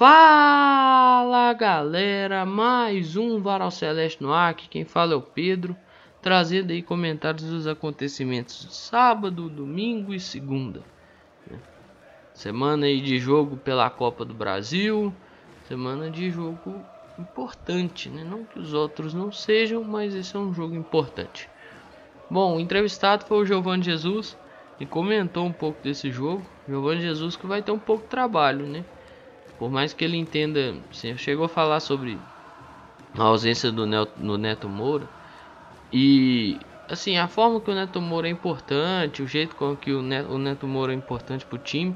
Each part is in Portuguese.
Fala galera, mais um Varal Celeste no ar, aqui quem fala é o Pedro, trazendo aí comentários dos acontecimentos de sábado, domingo e segunda. Né? Semana aí de jogo pela Copa do Brasil, semana de jogo importante, né? Não que os outros não sejam, mas esse é um jogo importante. Bom, o entrevistado foi o Giovanni Jesus e comentou um pouco desse jogo. Giovanni Jesus que vai ter um pouco de trabalho, né? Por mais que ele entenda, assim, chegou a falar sobre a ausência do Neto, Neto Moura e assim a forma que o Neto Moura é importante, o jeito com que o Neto, o Neto Moura é importante para o time,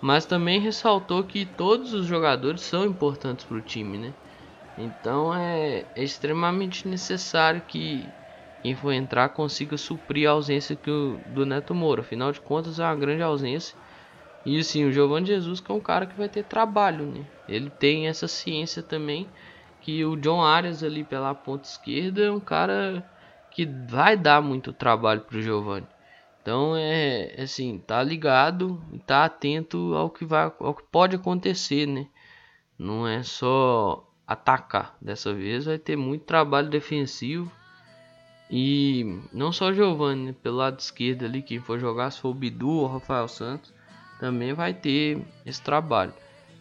mas também ressaltou que todos os jogadores são importantes para o time, né? Então é, é, extremamente necessário que quem for entrar consiga suprir a ausência que o, do Neto Moura. Afinal de contas é uma grande ausência e sim, o Giovanni Jesus que é um cara que vai ter trabalho, né? Ele tem essa ciência também que o John Arias ali pela ponta esquerda é um cara que vai dar muito trabalho pro Giovanni. Então é assim, tá ligado tá atento ao que vai ao que pode acontecer, né? Não é só atacar. Dessa vez vai ter muito trabalho defensivo. E não só Giovanni, né? pelo lado esquerdo ali, quem for jogar, se for o Bidu ou o Rafael Santos, também vai ter esse trabalho.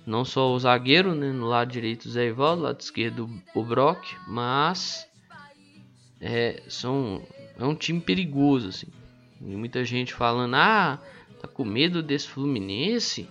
Não só o zagueiro, né, no lado direito o Zé Ivaldo, lado esquerdo o Brock, mas é, são, é um time perigoso, assim. E muita gente falando, ah, tá com medo desse Fluminense?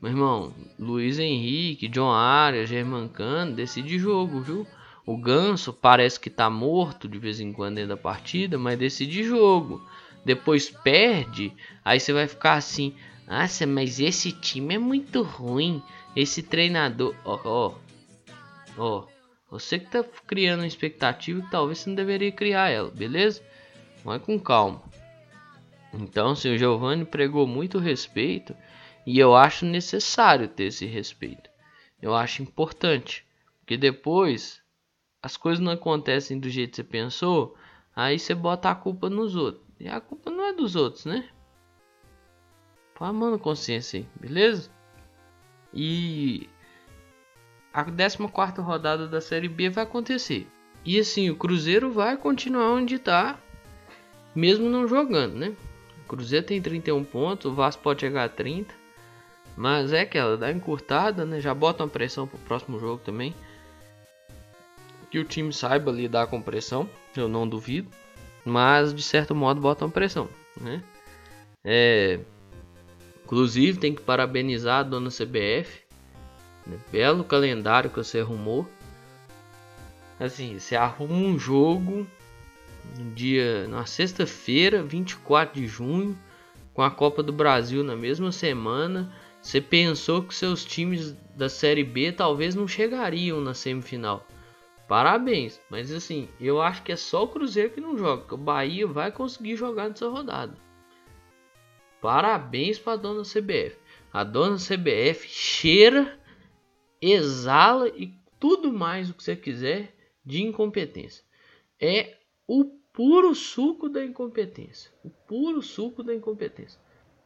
Meu irmão, Luiz Henrique, John Arias, Germancano, decide jogo, viu? O Ganso parece que tá morto de vez em quando dentro da partida, mas decide jogo. Depois perde, aí você vai ficar assim, nossa, mas esse time é muito ruim. Esse treinador. Ó, ó. Você que tá criando uma expectativa que talvez você não deveria criar ela, beleza? Vai com calma. Então, se o Giovanni pregou muito respeito. E eu acho necessário ter esse respeito. Eu acho importante. Porque depois as coisas não acontecem do jeito que você pensou. Aí você bota a culpa nos outros. E a culpa não é dos outros, né? Põe a mão na consciência aí, beleza? E a 14 rodada da Série B vai acontecer. E assim, o Cruzeiro vai continuar onde está, mesmo não jogando, né? O Cruzeiro tem 31 pontos, o Vasco pode chegar a 30. Mas é que ela dá encurtada, né? Já bota uma pressão pro próximo jogo também. Que o time saiba lidar com pressão, eu não duvido. Mas de certo modo bota uma pressão, né? É, Inclusive, tem que parabenizar a dona CBF. Né? Belo calendário que você arrumou. Assim, você arruma um jogo no dia na sexta-feira, 24 de junho, com a Copa do Brasil na mesma semana. Você pensou que seus times da Série B talvez não chegariam na semifinal. Parabéns, mas assim, eu acho que é só o Cruzeiro que não joga, o Bahia vai conseguir jogar nessa rodada. Parabéns para a dona CBF. A dona CBF cheira, exala e tudo mais o que você quiser de incompetência. É o puro suco da incompetência. O puro suco da incompetência.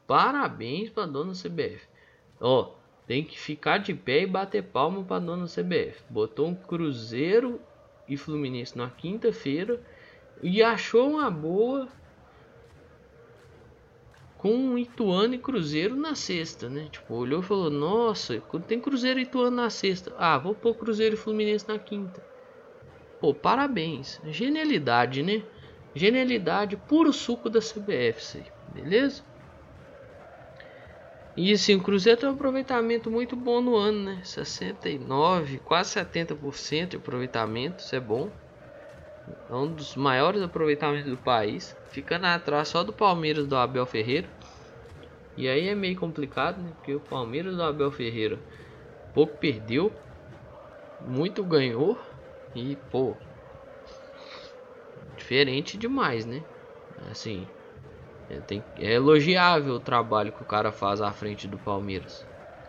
Parabéns para a dona CBF. Ó, tem que ficar de pé e bater palma para a dona CBF. Botou um Cruzeiro e Fluminense na quinta-feira e achou uma boa com Ituano e Cruzeiro na sexta, né? Tipo, olhou e falou: Nossa, tem Cruzeiro e Ituano na sexta. Ah, vou pôr Cruzeiro e Fluminense na quinta. Pô, parabéns. Genialidade, né? Genialidade, puro suco da CBF, beleza? E assim, o Cruzeiro tem um aproveitamento muito bom no ano, né? 69, quase 70% de aproveitamento, isso é bom. É um dos maiores aproveitamentos do país. Ficando atrás só do Palmeiras do Abel Ferreira. E aí é meio complicado, né? Porque o Palmeiras do Abel Ferreira pouco perdeu, muito ganhou. E pô, diferente demais, né? Assim, é, tem, é elogiável o trabalho que o cara faz à frente do Palmeiras.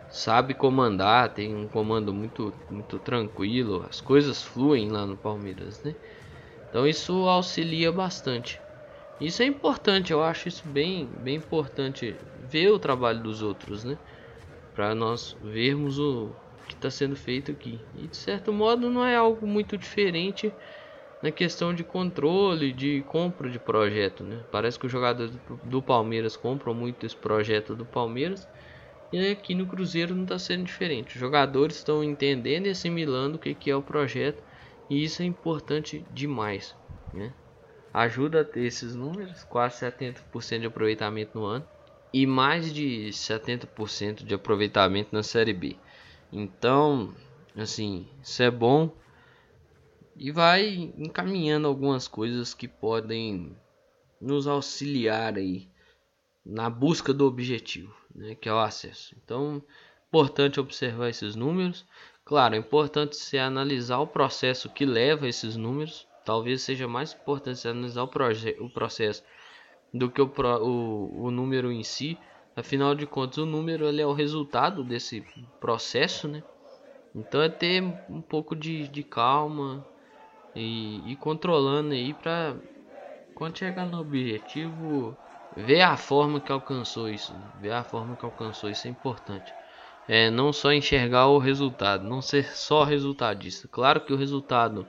Sabe comandar, tem um comando muito, muito tranquilo, as coisas fluem lá no Palmeiras, né? Então isso auxilia bastante. Isso é importante, eu acho isso bem, bem importante ver o trabalho dos outros, né? Para nós vermos o que está sendo feito aqui. E de certo modo não é algo muito diferente na questão de controle, de compra de projeto. Né? Parece que os jogadores do Palmeiras compram muito esse projeto do Palmeiras. E aqui no Cruzeiro não está sendo diferente. Os jogadores estão entendendo e assimilando o que, que é o projeto. E isso é importante demais. Né? Ajuda a ter esses números, quase 70% de aproveitamento no ano. E mais de 70% de aproveitamento na Série B. Então, assim, isso é bom e vai encaminhando algumas coisas que podem nos auxiliar aí na busca do objetivo, né, que é o acesso. Então, importante observar esses números. Claro, é importante se analisar o processo que leva a esses números. Talvez seja mais importante se analisar o, o processo do que o, o, o número em si. Afinal de contas, o número ele é o resultado desse processo, né? Então é ter um pouco de, de calma e ir controlando aí para quando chegar no objetivo, ver a forma que alcançou isso, né? ver a forma que alcançou isso é importante. É não só enxergar o resultado, não ser só resultadista. Claro que o resultado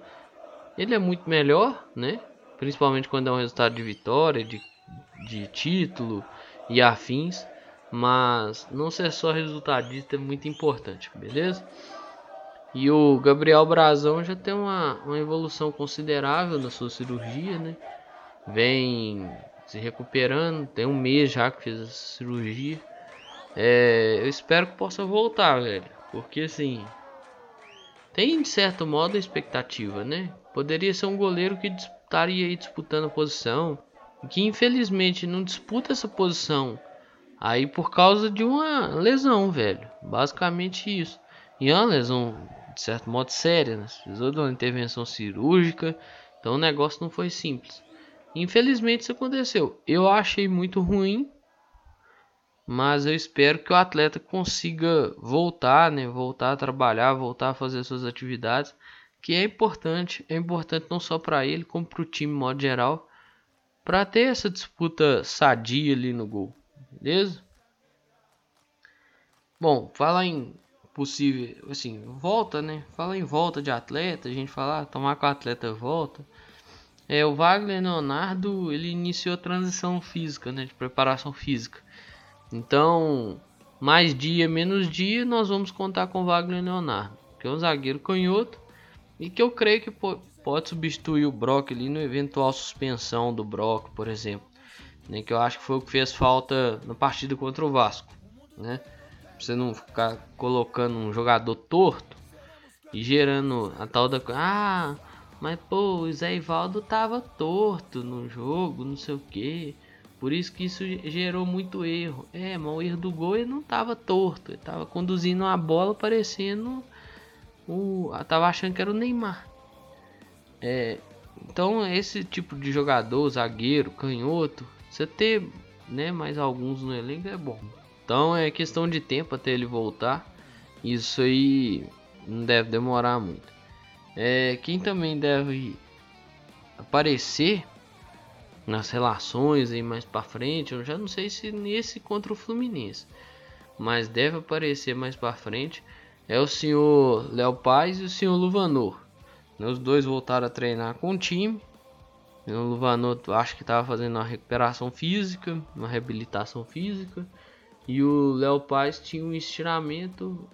ele é muito melhor, né? Principalmente quando é um resultado de vitória, de, de título e afins. Mas não ser só resultadista é muito importante, beleza? E o Gabriel Brazão já tem uma, uma evolução considerável na sua cirurgia, né? Vem se recuperando, tem um mês já que fez a cirurgia. É, eu espero que possa voltar, velho. Porque assim. Tem de certo modo a expectativa, né? Poderia ser um goleiro que estaria aí disputando a posição. Que infelizmente não disputa essa posição Aí por causa de uma lesão, velho. Basicamente isso. E é uma lesão, de certo modo, séria, né? Precisou de uma intervenção cirúrgica. Então o negócio não foi simples. Infelizmente isso aconteceu. Eu achei muito ruim. Mas eu espero que o atleta consiga voltar, né? Voltar a trabalhar, voltar a fazer suas atividades. Que é importante. É importante não só para ele, como para o time, de modo geral. Para ter essa disputa sadia ali no gol. Beleza? Bom, fala em possível, assim, volta, né? Fala em volta de atleta, a gente fala, ah, tomar com o atleta volta. É, o Wagner Leonardo, ele iniciou a transição física, né, de preparação física. Então, mais dia, menos dia, nós vamos contar com o Wagner Leonardo, que é um zagueiro canhoto e que eu creio que pode substituir o Brock ali no eventual suspensão do Brock, por exemplo né, que eu acho que foi o que fez falta na partida contra o Vasco, né? Você não ficar colocando um jogador torto e gerando a tal da ah, mas pô, o Zé Ivaldo tava torto no jogo, não sei o que. Por isso que isso gerou muito erro. É, mas o erro do gol ele não tava torto, ele tava conduzindo a bola parecendo o, tava achando que era o Neymar. É, então esse tipo de jogador, zagueiro, canhoto, você ter né, mais alguns no elenco é bom. Então é questão de tempo até ele voltar. Isso aí não deve demorar muito. É, quem também deve aparecer nas relações aí mais para frente, eu já não sei se nesse contra o Fluminense, mas deve aparecer mais para frente é o senhor Léo Paz e o senhor Luvanor. Os dois voltaram a treinar com o time o Luvanoto acho que estava fazendo uma recuperação física, uma reabilitação física. E o Léo Paz tinha um estiramento,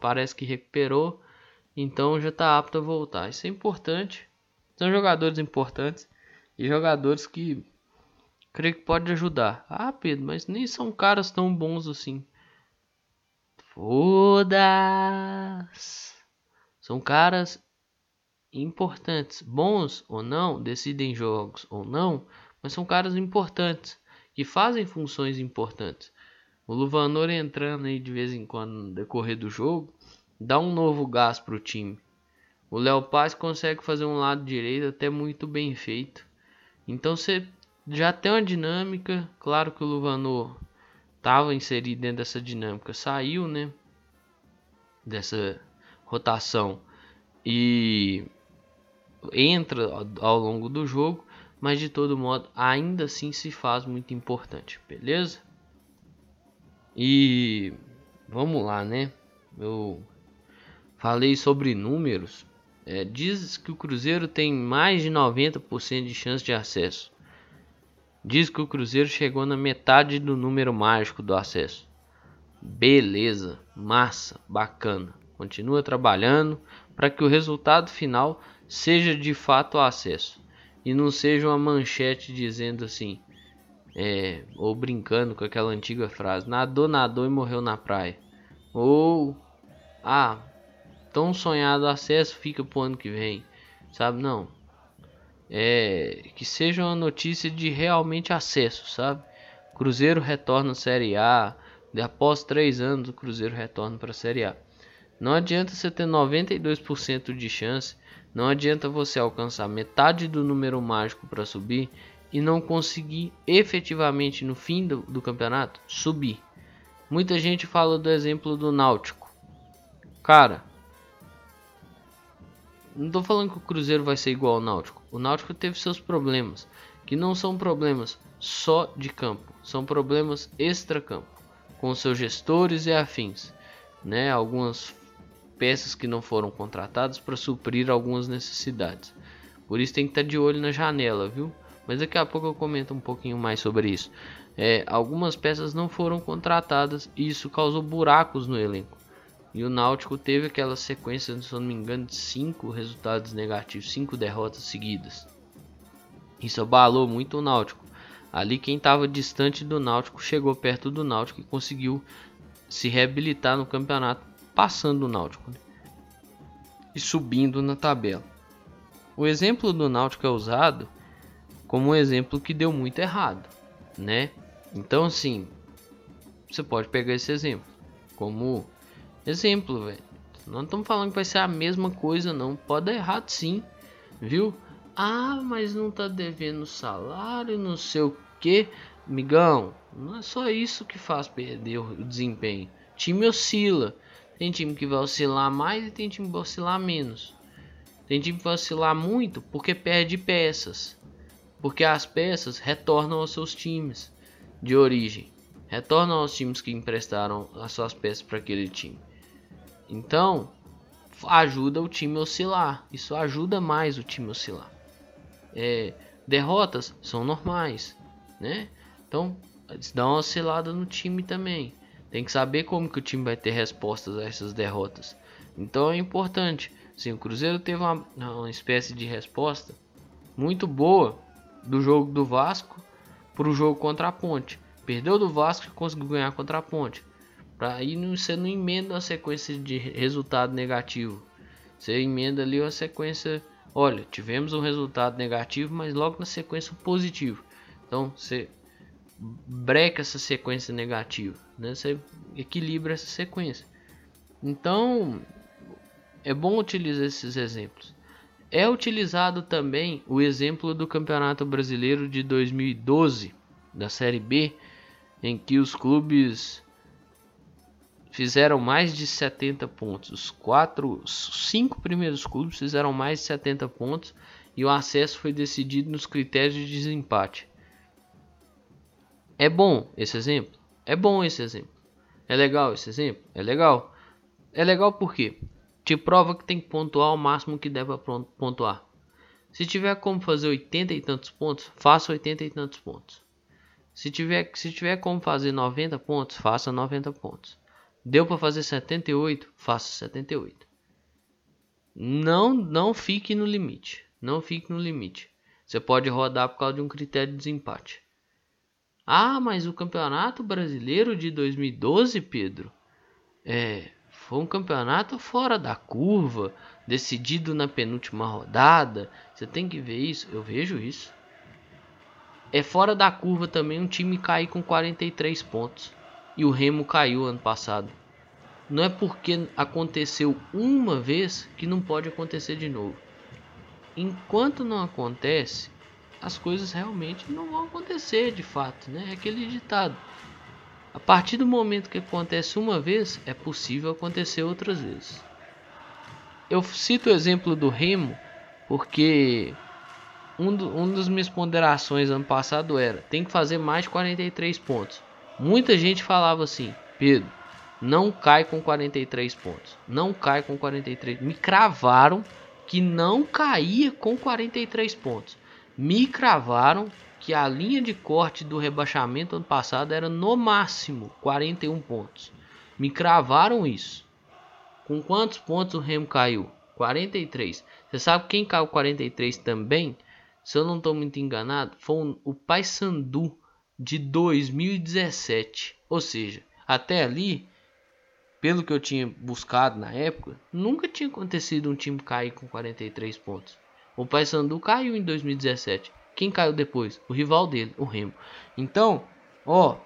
parece que recuperou, então já está apto a voltar. Isso é importante. São jogadores importantes e jogadores que creio que pode ajudar. Ah, Pedro, mas nem são caras tão bons assim. Foda-se. São caras importantes, bons ou não, decidem jogos ou não, mas são caras importantes que fazem funções importantes. O Luvanor entrando aí de vez em quando no decorrer do jogo dá um novo gás para o time. O Léo Paz consegue fazer um lado direito até muito bem feito. Então você já tem uma dinâmica. Claro que o Luvanor estava inserido dentro dessa dinâmica, saiu, né? Dessa rotação e entra ao longo do jogo, mas de todo modo ainda assim se faz muito importante, beleza? E vamos lá, né? eu falei sobre números, é, diz que o Cruzeiro tem mais de 90% de chance de acesso. Diz que o Cruzeiro chegou na metade do número mágico do acesso. Beleza, massa, bacana. Continua trabalhando para que o resultado final seja de fato o acesso e não seja uma manchete dizendo assim, é, ou brincando com aquela antiga frase: nadou, nadou e morreu na praia. Ou, ah, tão sonhado acesso fica pro ano que vem, sabe? Não. É que seja uma notícia de realmente acesso, sabe? Cruzeiro retorna à Série A. Após três anos, o Cruzeiro retorna para a Série A. Não adianta você ter 92% de chance. Não adianta você alcançar metade do número mágico para subir e não conseguir efetivamente no fim do, do campeonato subir. Muita gente fala do exemplo do Náutico. Cara, não tô falando que o Cruzeiro vai ser igual ao Náutico. O Náutico teve seus problemas, que não são problemas só de campo, são problemas extra-campo, com seus gestores e afins, né? Algumas peças que não foram contratadas para suprir algumas necessidades. Por isso tem que estar tá de olho na janela, viu? Mas daqui a pouco eu comento um pouquinho mais sobre isso. É, algumas peças não foram contratadas e isso causou buracos no elenco. E o Náutico teve aquela sequência, se não me engano, de cinco resultados negativos, cinco derrotas seguidas. Isso abalou muito o Náutico. Ali quem estava distante do Náutico chegou perto do Náutico e conseguiu se reabilitar no campeonato, passando o Náutico né? e subindo na tabela. O exemplo do Náutico é usado como um exemplo que deu muito errado, né? Então, assim, você pode pegar esse exemplo como Exemplo, velho. Não estamos falando que vai ser a mesma coisa, não. Pode dar errado sim, viu? Ah, mas não tá devendo salário, não sei o que. Migão, não é só isso que faz perder o desempenho. Time oscila. Tem time que vai oscilar mais e tem time que vai oscilar menos. Tem time que vai oscilar muito porque perde peças. Porque as peças retornam aos seus times de origem. Retornam aos times que emprestaram as suas peças para aquele time. Então, ajuda o time a oscilar. Isso ajuda mais o time a oscilar. É, derrotas são normais, né? Então, dá uma oscilada no time também. Tem que saber como que o time vai ter respostas a essas derrotas. Então é importante. Sim, o Cruzeiro teve uma, uma espécie de resposta muito boa do jogo do Vasco para o jogo contra a Ponte. Perdeu do Vasco e conseguiu ganhar contra a Ponte. Para aí você não emenda uma sequência de resultado negativo. Você emenda ali uma sequência. Olha, tivemos um resultado negativo, mas logo na sequência positivo. Então você breca essa sequência negativa, né? Você equilibra essa sequência. Então é bom utilizar esses exemplos. É utilizado também o exemplo do Campeonato Brasileiro de 2012 da Série B, em que os clubes fizeram mais de 70 pontos. Os quatro, os cinco primeiros clubes fizeram mais de 70 pontos e o acesso foi decidido nos critérios de desempate. É bom esse exemplo? É bom esse exemplo. É legal esse exemplo? É legal. É legal porque te prova que tem que pontuar o máximo que deve pontuar. Se tiver como fazer 80 e tantos pontos, faça 80 e tantos pontos. Se tiver, se tiver como fazer 90 pontos, faça 90 pontos. Deu para fazer 78? Faça 78. Não, não fique no limite. Não fique no limite. Você pode rodar por causa de um critério de desempate. Ah, mas o Campeonato Brasileiro de 2012, Pedro, é, foi um campeonato fora da curva, decidido na penúltima rodada. Você tem que ver isso. Eu vejo isso. É fora da curva também um time cair com 43 pontos e o Remo caiu ano passado. Não é porque aconteceu uma vez que não pode acontecer de novo. Enquanto não acontece, as coisas realmente não vão acontecer de fato, né? É aquele ditado. A partir do momento que acontece uma vez, é possível acontecer outras vezes. Eu cito o exemplo do Remo porque um, do, um das minhas ponderações ano passado era tem que fazer mais de 43 pontos. Muita gente falava assim, Pedro, não cai com 43 pontos. Não cai com 43. Me cravaram que não caía com 43 pontos. Me cravaram que a linha de corte do rebaixamento ano passado era no máximo 41 pontos. Me cravaram isso. Com quantos pontos o Remo caiu? 43. Você sabe quem caiu 43 também? Se eu não estou muito enganado, foi o Paysandu de 2017. Ou seja, até ali pelo que eu tinha buscado na época, nunca tinha acontecido um time cair com 43 pontos. O Paysandu caiu em 2017. Quem caiu depois? O rival dele, o Remo. Então, ó,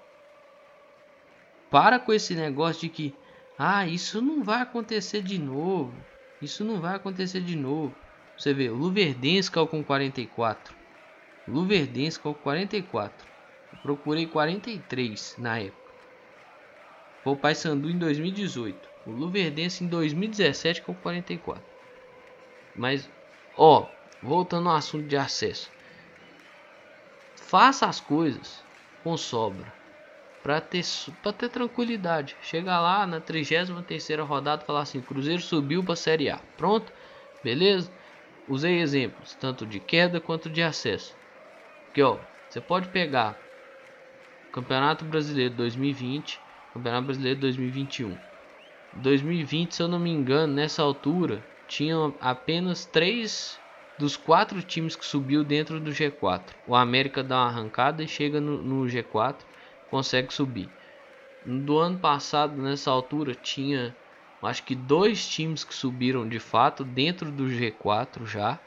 para com esse negócio de que ah, isso não vai acontecer de novo. Isso não vai acontecer de novo. Você vê, o Luverdense caiu com 44. O Luverdense caiu com 44. Procurei 43 na época. Foi o Paysandu em 2018. O Luverdense em 2017 com 44. Mas, ó, voltando ao assunto de acesso. Faça as coisas com sobra. Para ter, pra ter tranquilidade. Chega lá na 33 rodada e falar assim: Cruzeiro subiu para a Série A. Pronto? Beleza? Usei exemplos, tanto de queda quanto de acesso. Porque, ó, você pode pegar Campeonato Brasileiro 2020 Campeonato Brasileiro 2021. 2020, se eu não me engano, nessa altura, tinham apenas três dos quatro times que subiu dentro do G4. O América dá uma arrancada e chega no, no G4, consegue subir. Do ano passado, nessa altura, tinha acho que dois times que subiram de fato dentro do G4 já.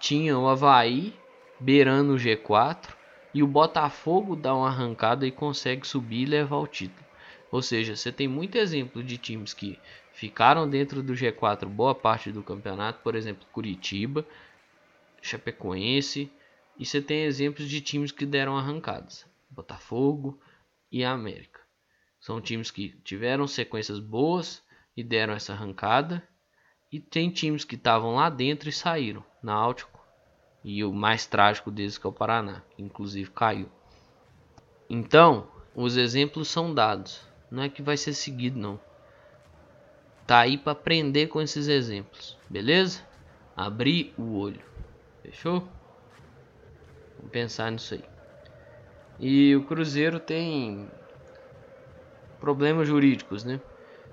Tinha o Havaí beirando o G4 e o Botafogo dá uma arrancada e consegue subir e levar o título. Ou seja, você tem muito exemplo de times que ficaram dentro do G4 boa parte do campeonato, por exemplo, Curitiba, Chapecoense, e você tem exemplos de times que deram arrancadas, Botafogo e América. São times que tiveram sequências boas e deram essa arrancada, e tem times que estavam lá dentro e saíram, Náutico e o mais trágico deles que é o Paraná, que inclusive caiu. Então, os exemplos são dados. Não é que vai ser seguido não. Tá aí para aprender com esses exemplos, beleza? Abrir o olho. Fechou? Vamos pensar nisso aí. E o Cruzeiro tem problemas jurídicos, né?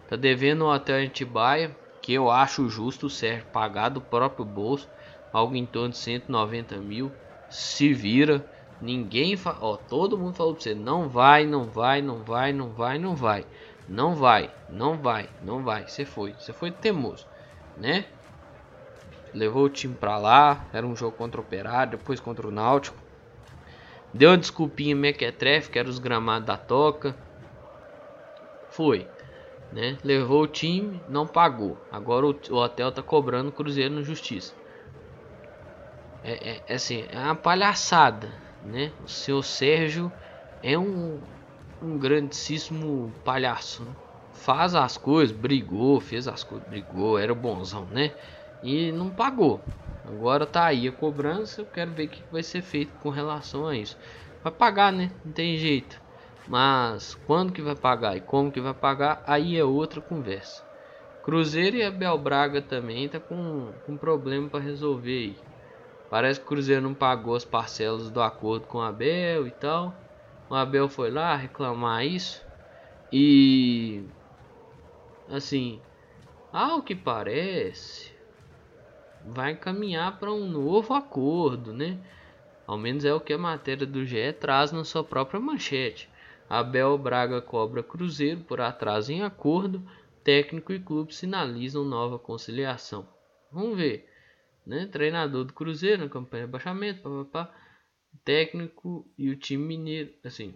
Tá devendo o hotel Antibaia, que eu acho justo ser pagar do próprio bolso, algo em torno de 190 mil. Se vira Ninguém, fa... ó, todo mundo falou pra você, não vai, não vai, não vai, não vai, não vai. Não vai, não vai, não vai. Você foi, você foi teimoso, né? Levou o time pra lá, era um jogo contra o Operário, depois contra o Náutico. Deu uma desculpinha mequetrefe, que era os gramados da toca. Foi, né? Levou o time, não pagou. Agora o, o hotel tá cobrando o Cruzeiro no Justiça. É, é, é assim, é uma palhaçada, né? O seu Sérgio é um, um grandíssimo palhaço, né? faz as coisas, brigou, fez as coisas, brigou, era bonzão, né? E não pagou. Agora tá aí a cobrança, eu quero ver o que vai ser feito com relação a isso. Vai pagar, né? Não tem jeito. Mas quando que vai pagar e como que vai pagar, aí é outra conversa. Cruzeiro e Abel Braga também tá com, com problema para resolver aí. Parece que o Cruzeiro não pagou as parcelas do acordo com o Abel e tal. O Abel foi lá reclamar isso. E assim, ao que parece, vai encaminhar para um novo acordo, né? Ao menos é o que a matéria do GE traz na sua própria manchete. Abel Braga cobra Cruzeiro por atraso em acordo. Técnico e clube sinalizam nova conciliação. Vamos ver né? Treinador do Cruzeiro na campanha de rebaixamento, papapá, técnico e o time mineiro, assim.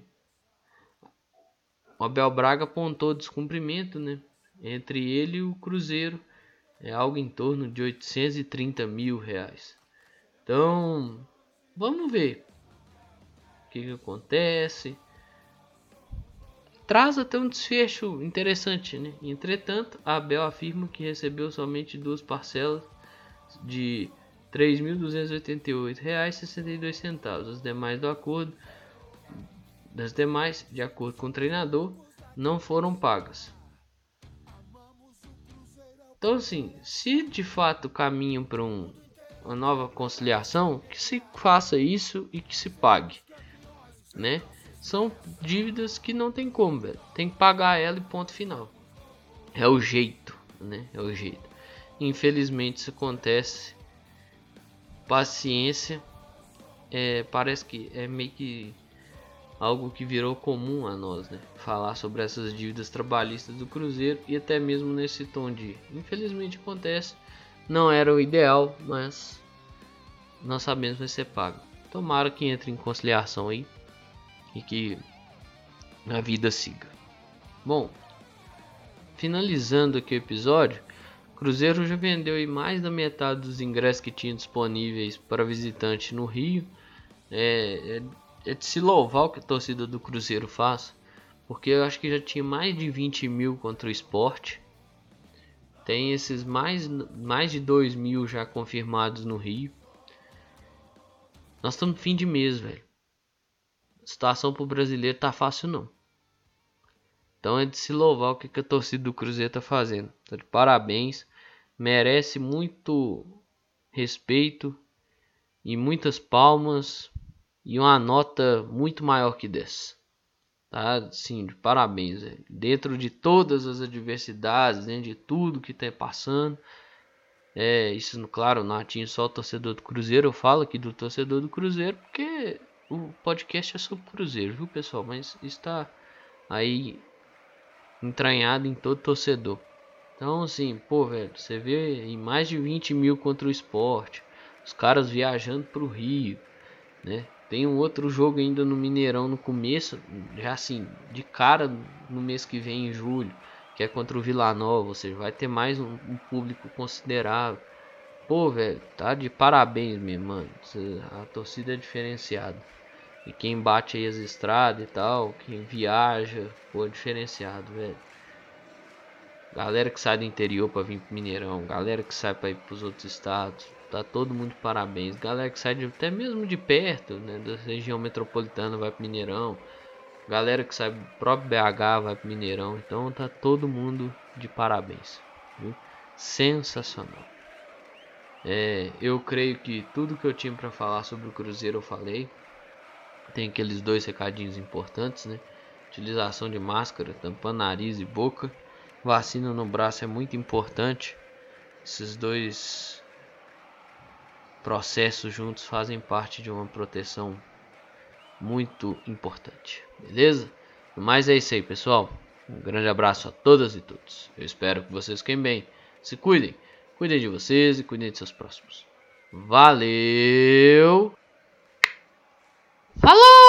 O Abel Braga apontou descumprimento, né? Entre ele e o Cruzeiro é algo em torno de 830 mil reais. Então, vamos ver o que, que acontece. Traz até um desfecho interessante, né? Entretanto, Abel afirma que recebeu somente duas parcelas de R$ 3.288,62. As demais do acordo das demais, de acordo com o treinador, não foram pagas. Então, assim, se de fato caminham para um, uma nova conciliação, que se faça isso e que se pague, né? São dívidas que não tem como, velho. Tem que pagar ela e ponto final. É o jeito, né? É o jeito. Infelizmente isso acontece. Paciência. É, parece que é meio que algo que virou comum a nós, né? Falar sobre essas dívidas trabalhistas do Cruzeiro e até mesmo nesse tom de infelizmente acontece. Não era o ideal, mas nós sabemos que vai ser pago. Tomara que entre em conciliação aí e que a vida siga. Bom, finalizando aqui o episódio, Cruzeiro já vendeu mais da metade dos ingressos que tinha disponíveis para visitante no Rio. É, é, é de se louvar o que a torcida do Cruzeiro faz, porque eu acho que já tinha mais de 20 mil contra o esporte. Tem esses mais, mais de 2 mil já confirmados no Rio. Nós estamos no fim de mês, velho situação pro brasileiro tá fácil não. Então é de se louvar o que, que a torcida do Cruzeiro tá fazendo. Tá de parabéns. Merece muito respeito e muitas palmas e uma nota muito maior que dessa. Tá? Sim, de parabéns. Véio. Dentro de todas as adversidades, dentro de tudo que tá passando. É, isso, claro, não atinge só o torcedor do Cruzeiro. Eu falo aqui do torcedor do Cruzeiro porque o podcast é sobre Cruzeiro, viu pessoal? Mas está aí entranhado em todo torcedor. Então, assim, pô, velho, você vê em mais de 20 mil contra o esporte, os caras viajando pro Rio, né? Tem um outro jogo ainda no Mineirão no começo, já assim, de cara no mês que vem, em julho, que é contra o Vila Nova, ou seja, vai ter mais um, um público considerável. Pô, velho, tá de parabéns mesmo, mano. A torcida é diferenciada. E quem bate aí as estradas e tal, quem viaja, pô, é diferenciado, velho. Galera que sai do interior para vir pro Mineirão, galera que sai para ir pros outros estados, tá todo mundo parabéns. Galera que sai de, até mesmo de perto, né, da região metropolitana vai pro Mineirão. Galera que sai do próprio BH vai pro Mineirão, então tá todo mundo de parabéns. Viu? Sensacional. É, eu creio que tudo que eu tinha para falar sobre o Cruzeiro eu falei. Tem aqueles dois recadinhos importantes, né? Utilização de máscara, tampando nariz e boca. Vacina no braço é muito importante. Esses dois processos juntos fazem parte de uma proteção muito importante. Beleza? Mas é isso aí, pessoal. Um grande abraço a todas e todos. Eu espero que vocês fiquem bem. Se cuidem. Cuidem de vocês e cuidem de seus próximos. Valeu! Falou!